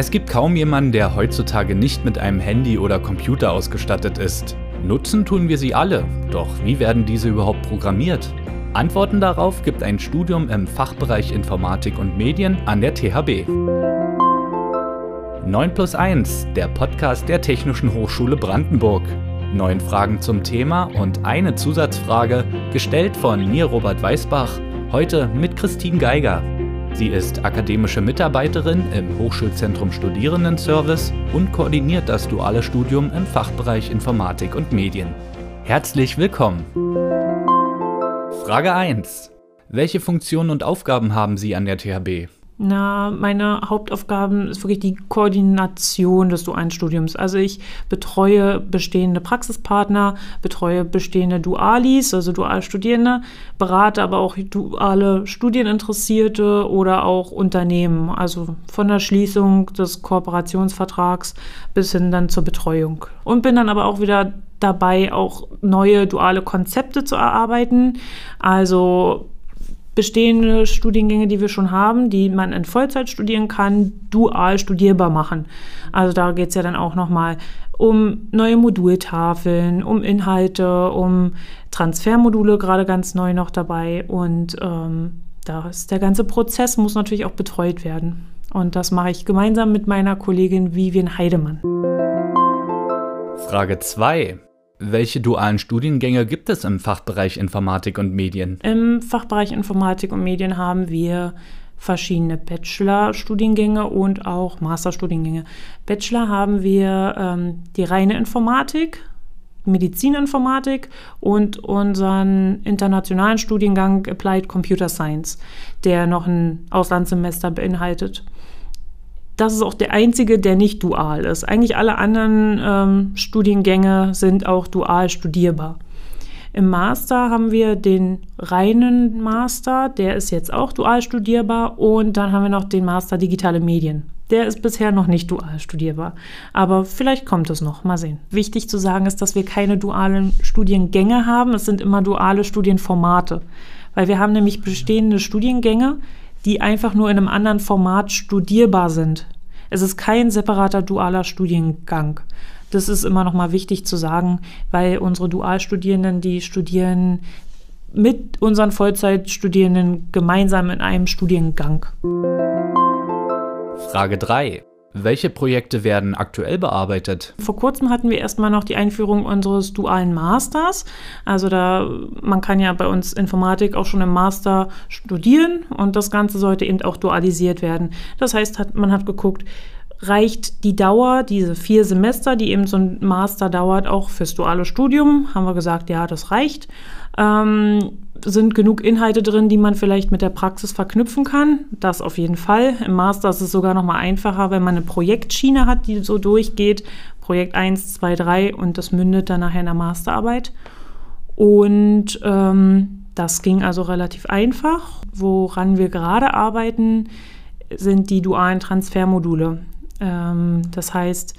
Es gibt kaum jemanden, der heutzutage nicht mit einem Handy oder Computer ausgestattet ist. Nutzen tun wir sie alle, doch wie werden diese überhaupt programmiert? Antworten darauf gibt ein Studium im Fachbereich Informatik und Medien an der THB. 9 plus 1, der Podcast der Technischen Hochschule Brandenburg. Neun Fragen zum Thema und eine Zusatzfrage, gestellt von mir Robert Weißbach, heute mit Christine Geiger. Sie ist akademische Mitarbeiterin im Hochschulzentrum Studierendenservice und koordiniert das duale Studium im Fachbereich Informatik und Medien. Herzlich willkommen! Frage 1. Welche Funktionen und Aufgaben haben Sie an der THB? Na, meine Hauptaufgaben ist wirklich die Koordination des dualen Studiums. Also ich betreue bestehende Praxispartner, betreue bestehende Dualis, also Dualstudierende, berate aber auch duale Studieninteressierte oder auch Unternehmen, also von der Schließung des Kooperationsvertrags bis hin dann zur Betreuung. Und bin dann aber auch wieder dabei, auch neue duale Konzepte zu erarbeiten. Also bestehende Studiengänge, die wir schon haben, die man in Vollzeit studieren kann, dual studierbar machen. Also da geht es ja dann auch nochmal um neue Modultafeln, um Inhalte, um Transfermodule gerade ganz neu noch dabei. Und ähm, da ist der ganze Prozess muss natürlich auch betreut werden. Und das mache ich gemeinsam mit meiner Kollegin Vivian Heidemann. Frage 2. Welche dualen Studiengänge gibt es im Fachbereich Informatik und Medien? Im Fachbereich Informatik und Medien haben wir verschiedene Bachelor-Studiengänge und auch Masterstudiengänge. Bachelor haben wir ähm, die reine Informatik, Medizininformatik und unseren internationalen Studiengang Applied Computer Science, der noch ein Auslandssemester beinhaltet das ist auch der einzige, der nicht dual ist. Eigentlich alle anderen ähm, Studiengänge sind auch dual studierbar. Im Master haben wir den reinen Master, der ist jetzt auch dual studierbar. Und dann haben wir noch den Master Digitale Medien. Der ist bisher noch nicht dual studierbar. Aber vielleicht kommt es noch. Mal sehen. Wichtig zu sagen ist, dass wir keine dualen Studiengänge haben. Es sind immer duale Studienformate. Weil wir haben nämlich bestehende Studiengänge, die einfach nur in einem anderen Format studierbar sind. Es ist kein separater dualer Studiengang. Das ist immer noch mal wichtig zu sagen, weil unsere Dualstudierenden, die studieren mit unseren Vollzeitstudierenden gemeinsam in einem Studiengang. Frage 3. Welche Projekte werden aktuell bearbeitet? Vor kurzem hatten wir erstmal noch die Einführung unseres dualen Masters. Also da man kann ja bei uns Informatik auch schon im Master studieren und das Ganze sollte eben auch dualisiert werden. Das heißt, hat, man hat geguckt, reicht die Dauer, diese vier Semester, die eben so ein Master dauert, auch fürs duale Studium? Haben wir gesagt, ja, das reicht. Ähm, sind genug Inhalte drin, die man vielleicht mit der Praxis verknüpfen kann. Das auf jeden Fall. Im Master ist es sogar noch mal einfacher, wenn man eine Projektschiene hat, die so durchgeht. Projekt 1, 2, 3 und das mündet dann nachher in der Masterarbeit. Und ähm, das ging also relativ einfach. Woran wir gerade arbeiten, sind die dualen Transfermodule. Ähm, das heißt,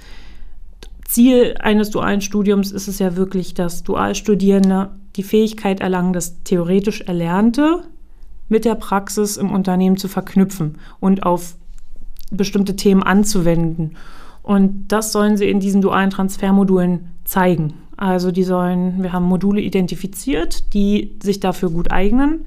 Ziel eines dualen Studiums ist es ja wirklich, dass Dualstudierende die Fähigkeit erlangen, das theoretisch Erlernte mit der Praxis im Unternehmen zu verknüpfen und auf bestimmte Themen anzuwenden. Und das sollen sie in diesen dualen Transfermodulen zeigen. Also die sollen, wir haben Module identifiziert, die sich dafür gut eignen.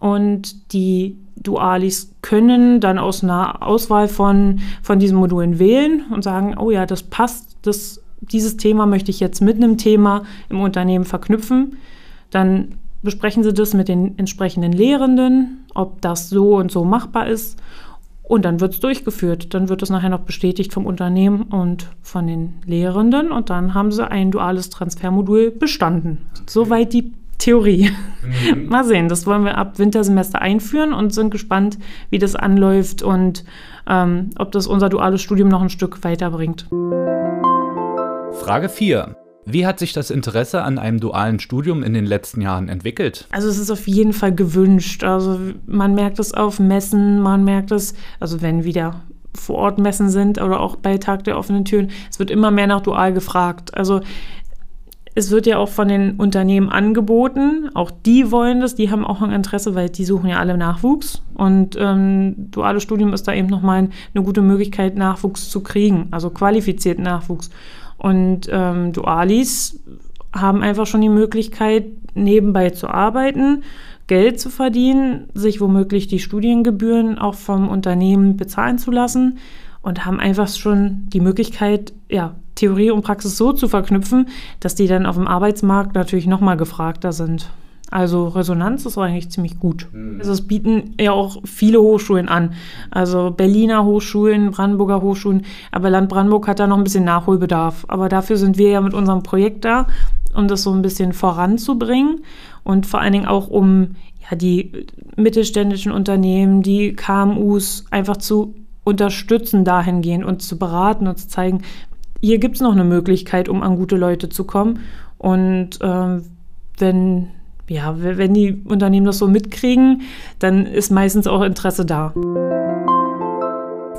Und die Dualis können dann aus einer Auswahl von, von diesen Modulen wählen und sagen, oh ja, das passt, das dieses Thema möchte ich jetzt mit einem Thema im Unternehmen verknüpfen. Dann besprechen Sie das mit den entsprechenden Lehrenden, ob das so und so machbar ist. Und dann wird es durchgeführt. Dann wird es nachher noch bestätigt vom Unternehmen und von den Lehrenden. Und dann haben sie ein duales Transfermodul bestanden. Okay. Soweit die Theorie. Mhm. Mal sehen, das wollen wir ab Wintersemester einführen und sind gespannt, wie das anläuft und ähm, ob das unser duales Studium noch ein Stück weiterbringt. Frage 4. Wie hat sich das Interesse an einem dualen Studium in den letzten Jahren entwickelt? Also es ist auf jeden Fall gewünscht. Also man merkt es auf Messen, man merkt es, also wenn wieder vor Ort Messen sind oder auch bei Tag der offenen Türen, es wird immer mehr nach dual gefragt. Also es wird ja auch von den Unternehmen angeboten. Auch die wollen das, die haben auch ein Interesse, weil die suchen ja alle Nachwuchs. Und ähm, duales Studium ist da eben nochmal eine gute Möglichkeit, Nachwuchs zu kriegen, also qualifizierten Nachwuchs. Und ähm, Dualis haben einfach schon die Möglichkeit, nebenbei zu arbeiten, Geld zu verdienen, sich womöglich die Studiengebühren auch vom Unternehmen bezahlen zu lassen und haben einfach schon die Möglichkeit, ja, Theorie und Praxis so zu verknüpfen, dass die dann auf dem Arbeitsmarkt natürlich nochmal gefragter sind. Also Resonanz ist eigentlich ziemlich gut. Mhm. Also es bieten ja auch viele Hochschulen an. Also Berliner Hochschulen, Brandenburger Hochschulen, aber Land Brandenburg hat da noch ein bisschen Nachholbedarf. Aber dafür sind wir ja mit unserem Projekt da, um das so ein bisschen voranzubringen und vor allen Dingen auch um ja, die mittelständischen Unternehmen, die KMUs einfach zu unterstützen dahingehend und zu beraten und zu zeigen, hier gibt es noch eine Möglichkeit, um an gute Leute zu kommen. Und ähm, wenn, ja, wenn die Unternehmen das so mitkriegen, dann ist meistens auch Interesse da.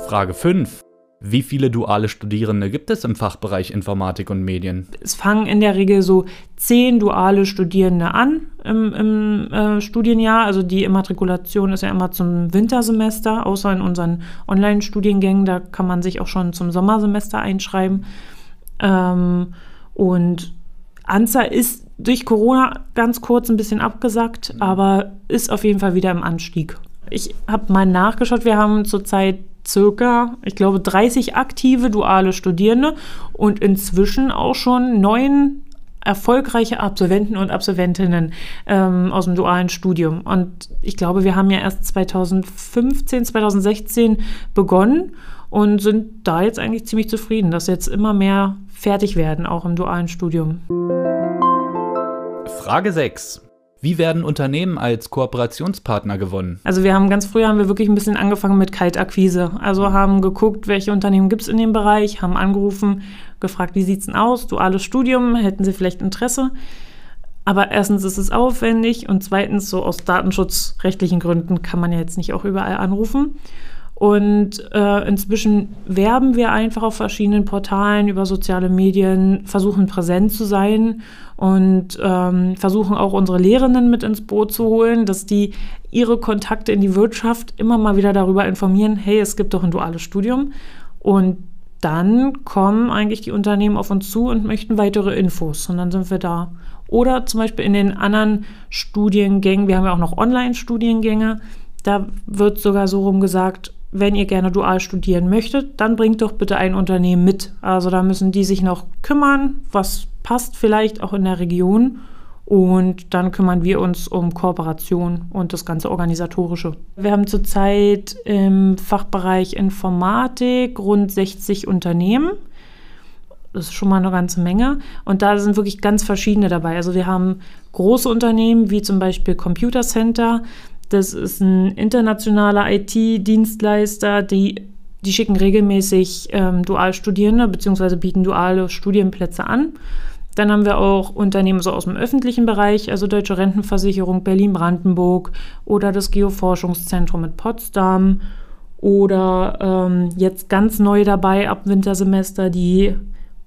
Frage 5. Wie viele duale Studierende gibt es im Fachbereich Informatik und Medien? Es fangen in der Regel so zehn duale Studierende an im, im äh, Studienjahr. Also die Immatrikulation ist ja immer zum Wintersemester, außer in unseren Online-Studiengängen. Da kann man sich auch schon zum Sommersemester einschreiben. Ähm, und ANSA ist durch Corona ganz kurz ein bisschen abgesackt, mhm. aber ist auf jeden Fall wieder im Anstieg. Ich habe mal nachgeschaut, wir haben zurzeit circa, ich glaube, 30 aktive duale Studierende und inzwischen auch schon neun erfolgreiche Absolventen und Absolventinnen ähm, aus dem dualen Studium. Und ich glaube, wir haben ja erst 2015, 2016 begonnen und sind da jetzt eigentlich ziemlich zufrieden, dass jetzt immer mehr fertig werden, auch im dualen Studium. Frage 6. Wie werden Unternehmen als Kooperationspartner gewonnen? Also wir haben ganz früh haben wir wirklich ein bisschen angefangen mit Kaltakquise. Also haben geguckt, welche Unternehmen gibt es in dem Bereich, haben angerufen, gefragt, wie sieht es denn aus? Duales Studium, hätten Sie vielleicht Interesse? Aber erstens ist es aufwendig und zweitens, so aus datenschutzrechtlichen Gründen, kann man ja jetzt nicht auch überall anrufen. Und äh, inzwischen werben wir einfach auf verschiedenen Portalen über soziale Medien, versuchen präsent zu sein und ähm, versuchen auch unsere Lehrenden mit ins Boot zu holen, dass die ihre Kontakte in die Wirtschaft immer mal wieder darüber informieren, hey, es gibt doch ein duales Studium. Und dann kommen eigentlich die Unternehmen auf uns zu und möchten weitere Infos. Und dann sind wir da. Oder zum Beispiel in den anderen Studiengängen, wir haben ja auch noch Online-Studiengänge, da wird sogar so rum gesagt, wenn ihr gerne dual studieren möchtet, dann bringt doch bitte ein Unternehmen mit. Also da müssen die sich noch kümmern, was passt vielleicht auch in der Region. Und dann kümmern wir uns um Kooperation und das ganze Organisatorische. Wir haben zurzeit im Fachbereich Informatik rund 60 Unternehmen. Das ist schon mal eine ganze Menge. Und da sind wirklich ganz verschiedene dabei. Also wir haben große Unternehmen wie zum Beispiel Computer Center. Das ist ein internationaler IT-Dienstleister, die, die schicken regelmäßig ähm, Dualstudierende bzw. bieten duale Studienplätze an. Dann haben wir auch Unternehmen so aus dem öffentlichen Bereich, also Deutsche Rentenversicherung Berlin-Brandenburg oder das Geoforschungszentrum mit Potsdam oder ähm, jetzt ganz neu dabei ab Wintersemester die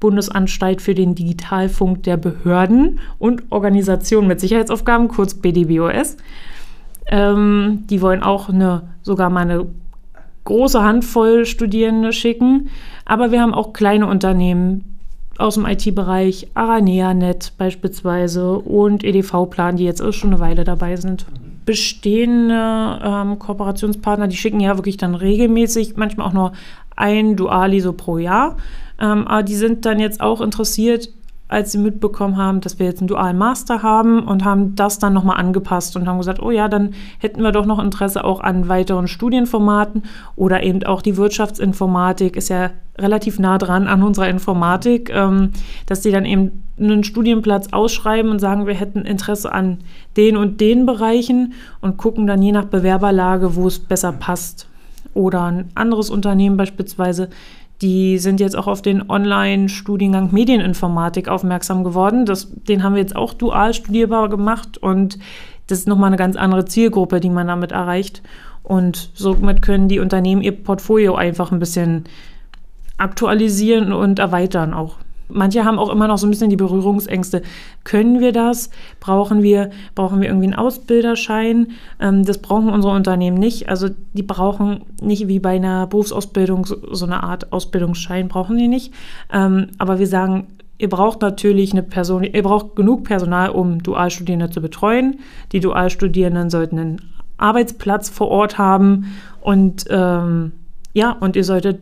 Bundesanstalt für den Digitalfunk der Behörden und Organisationen mit Sicherheitsaufgaben, kurz BDBOS. Ähm, die wollen auch eine, sogar mal eine große Handvoll Studierende schicken. Aber wir haben auch kleine Unternehmen aus dem IT-Bereich, AraneaNet beispielsweise und EDV-Plan, die jetzt auch schon eine Weile dabei sind. Bestehende ähm, Kooperationspartner, die schicken ja wirklich dann regelmäßig, manchmal auch nur ein Duali so pro Jahr. Ähm, aber die sind dann jetzt auch interessiert, als sie mitbekommen haben, dass wir jetzt einen dualen Master haben und haben das dann nochmal angepasst und haben gesagt, oh ja, dann hätten wir doch noch Interesse auch an weiteren Studienformaten oder eben auch die Wirtschaftsinformatik ist ja relativ nah dran an unserer Informatik, ähm, dass die dann eben einen Studienplatz ausschreiben und sagen, wir hätten Interesse an den und den Bereichen und gucken dann je nach Bewerberlage, wo es besser passt. Oder ein anderes Unternehmen beispielsweise, die sind jetzt auch auf den Online-Studiengang Medieninformatik aufmerksam geworden. Das, den haben wir jetzt auch dual studierbar gemacht und das ist nochmal eine ganz andere Zielgruppe, die man damit erreicht. Und somit können die Unternehmen ihr Portfolio einfach ein bisschen aktualisieren und erweitern auch. Manche haben auch immer noch so ein bisschen die Berührungsängste. Können wir das? Brauchen wir, brauchen wir irgendwie einen Ausbilderschein? Ähm, das brauchen unsere Unternehmen nicht. Also die brauchen nicht wie bei einer Berufsausbildung so, eine Art Ausbildungsschein, brauchen die nicht. Ähm, aber wir sagen, ihr braucht natürlich eine Person, ihr braucht genug Personal, um Dualstudierende zu betreuen. Die Dualstudierenden sollten einen Arbeitsplatz vor Ort haben und ähm, ja, und ihr solltet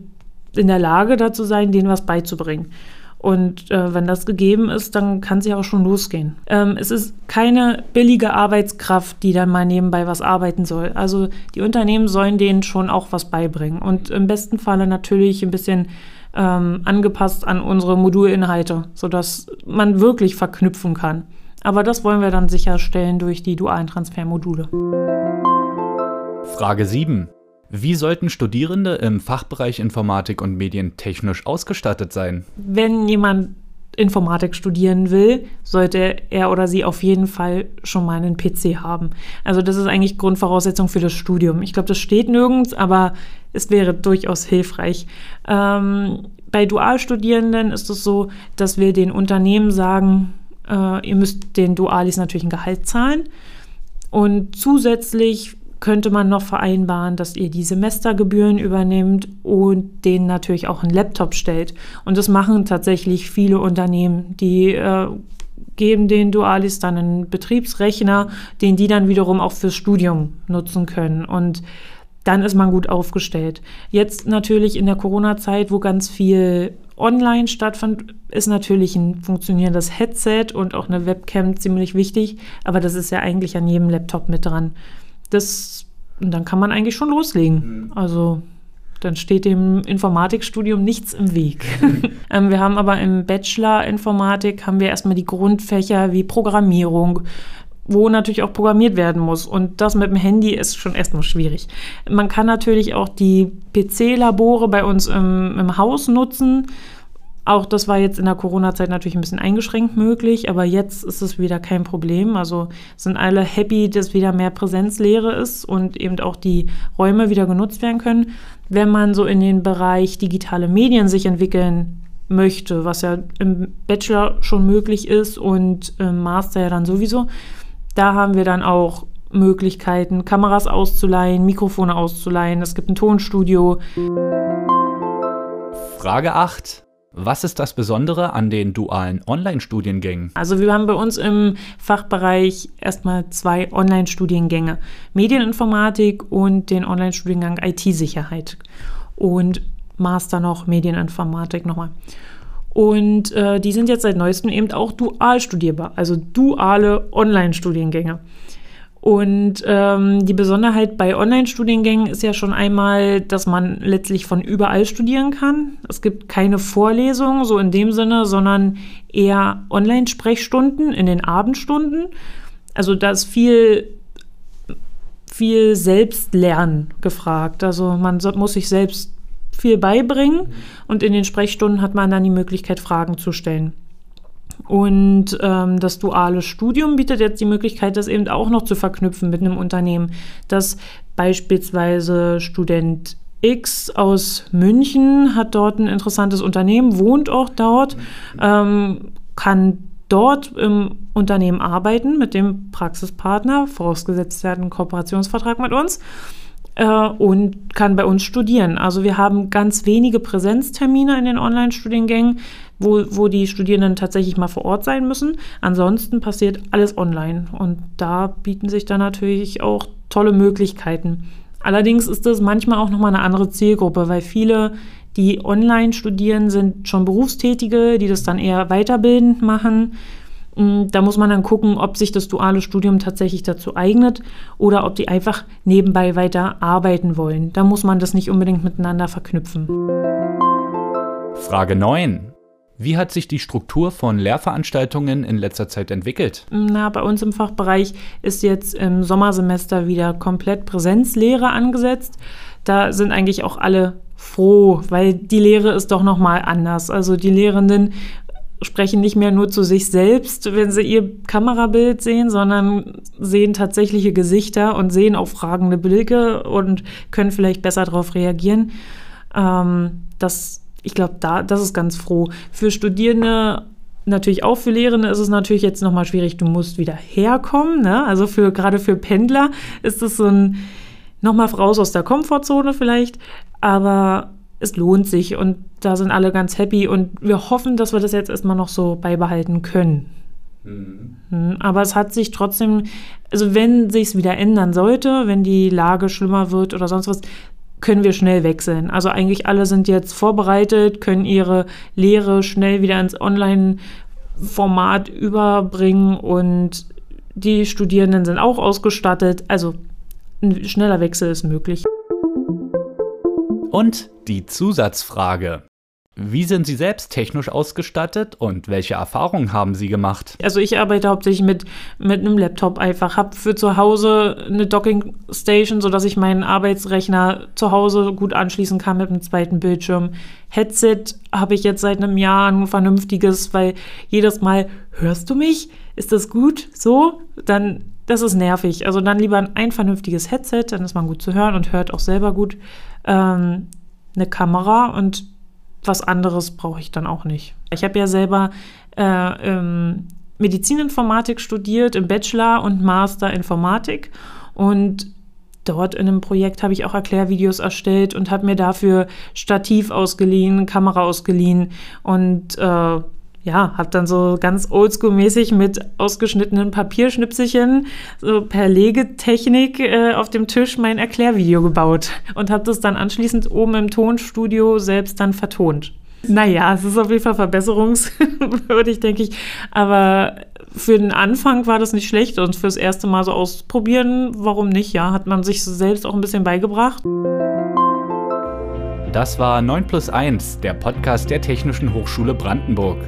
in der Lage dazu sein, denen was beizubringen. Und äh, wenn das gegeben ist, dann kann es ja auch schon losgehen. Ähm, es ist keine billige Arbeitskraft, die dann mal nebenbei was arbeiten soll. Also die Unternehmen sollen denen schon auch was beibringen. Und im besten Falle natürlich ein bisschen ähm, angepasst an unsere Modulinhalte, sodass man wirklich verknüpfen kann. Aber das wollen wir dann sicherstellen durch die dualen Transfermodule. Frage 7. Wie sollten Studierende im Fachbereich Informatik und Medien technisch ausgestattet sein? Wenn jemand Informatik studieren will, sollte er oder sie auf jeden Fall schon mal einen PC haben. Also das ist eigentlich Grundvoraussetzung für das Studium. Ich glaube, das steht nirgends, aber es wäre durchaus hilfreich. Ähm, bei Dualstudierenden ist es so, dass wir den Unternehmen sagen, äh, ihr müsst den Dualis natürlich ein Gehalt zahlen. Und zusätzlich könnte man noch vereinbaren, dass ihr die Semestergebühren übernimmt und denen natürlich auch einen Laptop stellt. Und das machen tatsächlich viele Unternehmen, die äh, geben den Dualis dann einen Betriebsrechner, den die dann wiederum auch fürs Studium nutzen können. Und dann ist man gut aufgestellt. Jetzt natürlich in der Corona-Zeit, wo ganz viel online stattfand, ist natürlich ein funktionierendes Headset und auch eine Webcam ziemlich wichtig, aber das ist ja eigentlich an jedem Laptop mit dran das, dann kann man eigentlich schon loslegen. Mhm. Also dann steht dem Informatikstudium nichts im Weg. ähm, wir haben aber im Bachelor Informatik haben wir erstmal die Grundfächer wie Programmierung, wo natürlich auch programmiert werden muss. Und das mit dem Handy ist schon erstmal schwierig. Man kann natürlich auch die PC-Labore bei uns im, im Haus nutzen auch das war jetzt in der Corona-Zeit natürlich ein bisschen eingeschränkt möglich, aber jetzt ist es wieder kein Problem. Also sind alle happy, dass wieder mehr Präsenzlehre ist und eben auch die Räume wieder genutzt werden können. Wenn man so in den Bereich digitale Medien sich entwickeln möchte, was ja im Bachelor schon möglich ist und im Master ja dann sowieso, da haben wir dann auch Möglichkeiten, Kameras auszuleihen, Mikrofone auszuleihen. Es gibt ein Tonstudio. Frage 8. Was ist das Besondere an den dualen Online-Studiengängen? Also wir haben bei uns im Fachbereich erstmal zwei Online-Studiengänge. Medieninformatik und den Online-Studiengang IT-Sicherheit. Und Master noch Medieninformatik nochmal. Und äh, die sind jetzt seit neuestem eben auch dual studierbar, also duale Online-Studiengänge. Und ähm, die Besonderheit bei Online-Studiengängen ist ja schon einmal, dass man letztlich von überall studieren kann. Es gibt keine Vorlesungen, so in dem Sinne, sondern eher Online-Sprechstunden in den Abendstunden. Also da ist viel, viel Selbstlernen gefragt. Also man muss sich selbst viel beibringen und in den Sprechstunden hat man dann die Möglichkeit, Fragen zu stellen. Und ähm, das duale Studium bietet jetzt die Möglichkeit, das eben auch noch zu verknüpfen mit einem Unternehmen, dass beispielsweise Student X aus München hat dort ein interessantes Unternehmen, wohnt auch dort, ähm, kann dort im Unternehmen arbeiten mit dem Praxispartner, vorausgesetzt er hat einen Kooperationsvertrag mit uns äh, und kann bei uns studieren. Also wir haben ganz wenige Präsenztermine in den Online-Studiengängen wo, wo die Studierenden tatsächlich mal vor Ort sein müssen. Ansonsten passiert alles online und da bieten sich dann natürlich auch tolle Möglichkeiten. Allerdings ist das manchmal auch nochmal eine andere Zielgruppe, weil viele, die online studieren, sind schon Berufstätige, die das dann eher weiterbildend machen. Mm, da muss man dann gucken, ob sich das duale Studium tatsächlich dazu eignet oder ob die einfach nebenbei weiter arbeiten wollen. Da muss man das nicht unbedingt miteinander verknüpfen. Frage 9. Wie hat sich die Struktur von Lehrveranstaltungen in letzter Zeit entwickelt? Na, bei uns im Fachbereich ist jetzt im Sommersemester wieder komplett Präsenzlehre angesetzt. Da sind eigentlich auch alle froh, weil die Lehre ist doch noch mal anders. Also die Lehrenden sprechen nicht mehr nur zu sich selbst, wenn sie ihr Kamerabild sehen, sondern sehen tatsächliche Gesichter und sehen auch fragende Blicke und können vielleicht besser darauf reagieren. Ähm, das ich glaube, da, das ist ganz froh. Für Studierende natürlich auch für Lehrende ist es natürlich jetzt nochmal schwierig, du musst wieder herkommen. Ne? Also für gerade für Pendler ist es so ein nochmal raus aus der Komfortzone vielleicht, aber es lohnt sich und da sind alle ganz happy und wir hoffen, dass wir das jetzt erstmal noch so beibehalten können. Mhm. Hm, aber es hat sich trotzdem, also wenn sich es wieder ändern sollte, wenn die Lage schlimmer wird oder sonst was, können wir schnell wechseln. Also eigentlich alle sind jetzt vorbereitet, können ihre Lehre schnell wieder ins Online-Format überbringen und die Studierenden sind auch ausgestattet. Also ein schneller Wechsel ist möglich. Und die Zusatzfrage. Wie sind Sie selbst technisch ausgestattet und welche Erfahrungen haben Sie gemacht? Also ich arbeite hauptsächlich mit, mit einem Laptop einfach, habe für zu Hause eine Docking Station, sodass ich meinen Arbeitsrechner zu Hause gut anschließen kann mit einem zweiten Bildschirm. Headset habe ich jetzt seit einem Jahr ein vernünftiges, weil jedes Mal, hörst du mich? Ist das gut? So? Dann, das ist nervig. Also dann lieber ein vernünftiges Headset, dann ist man gut zu hören und hört auch selber gut. Ähm, eine Kamera und was anderes brauche ich dann auch nicht. Ich habe ja selber äh, ähm, Medizininformatik studiert im Bachelor und Master Informatik und dort in einem Projekt habe ich auch Erklärvideos erstellt und habe mir dafür Stativ ausgeliehen, Kamera ausgeliehen und äh, ja, habe dann so ganz oldschool-mäßig mit ausgeschnittenen Papierschnipselchen so per Legetechnik äh, auf dem Tisch mein Erklärvideo gebaut und habe das dann anschließend oben im Tonstudio selbst dann vertont. Naja, es ist auf jeden Fall verbesserungswürdig, denke ich. Aber für den Anfang war das nicht schlecht und fürs erste Mal so ausprobieren, warum nicht? Ja, hat man sich selbst auch ein bisschen beigebracht. Das war 9 plus 1, der Podcast der Technischen Hochschule Brandenburg.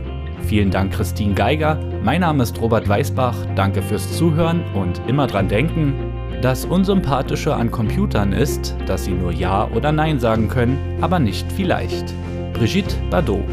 Vielen Dank, Christine Geiger. Mein Name ist Robert Weißbach. Danke fürs Zuhören und immer dran denken, das Unsympathische an Computern ist, dass sie nur Ja oder Nein sagen können, aber nicht vielleicht. Brigitte Bardot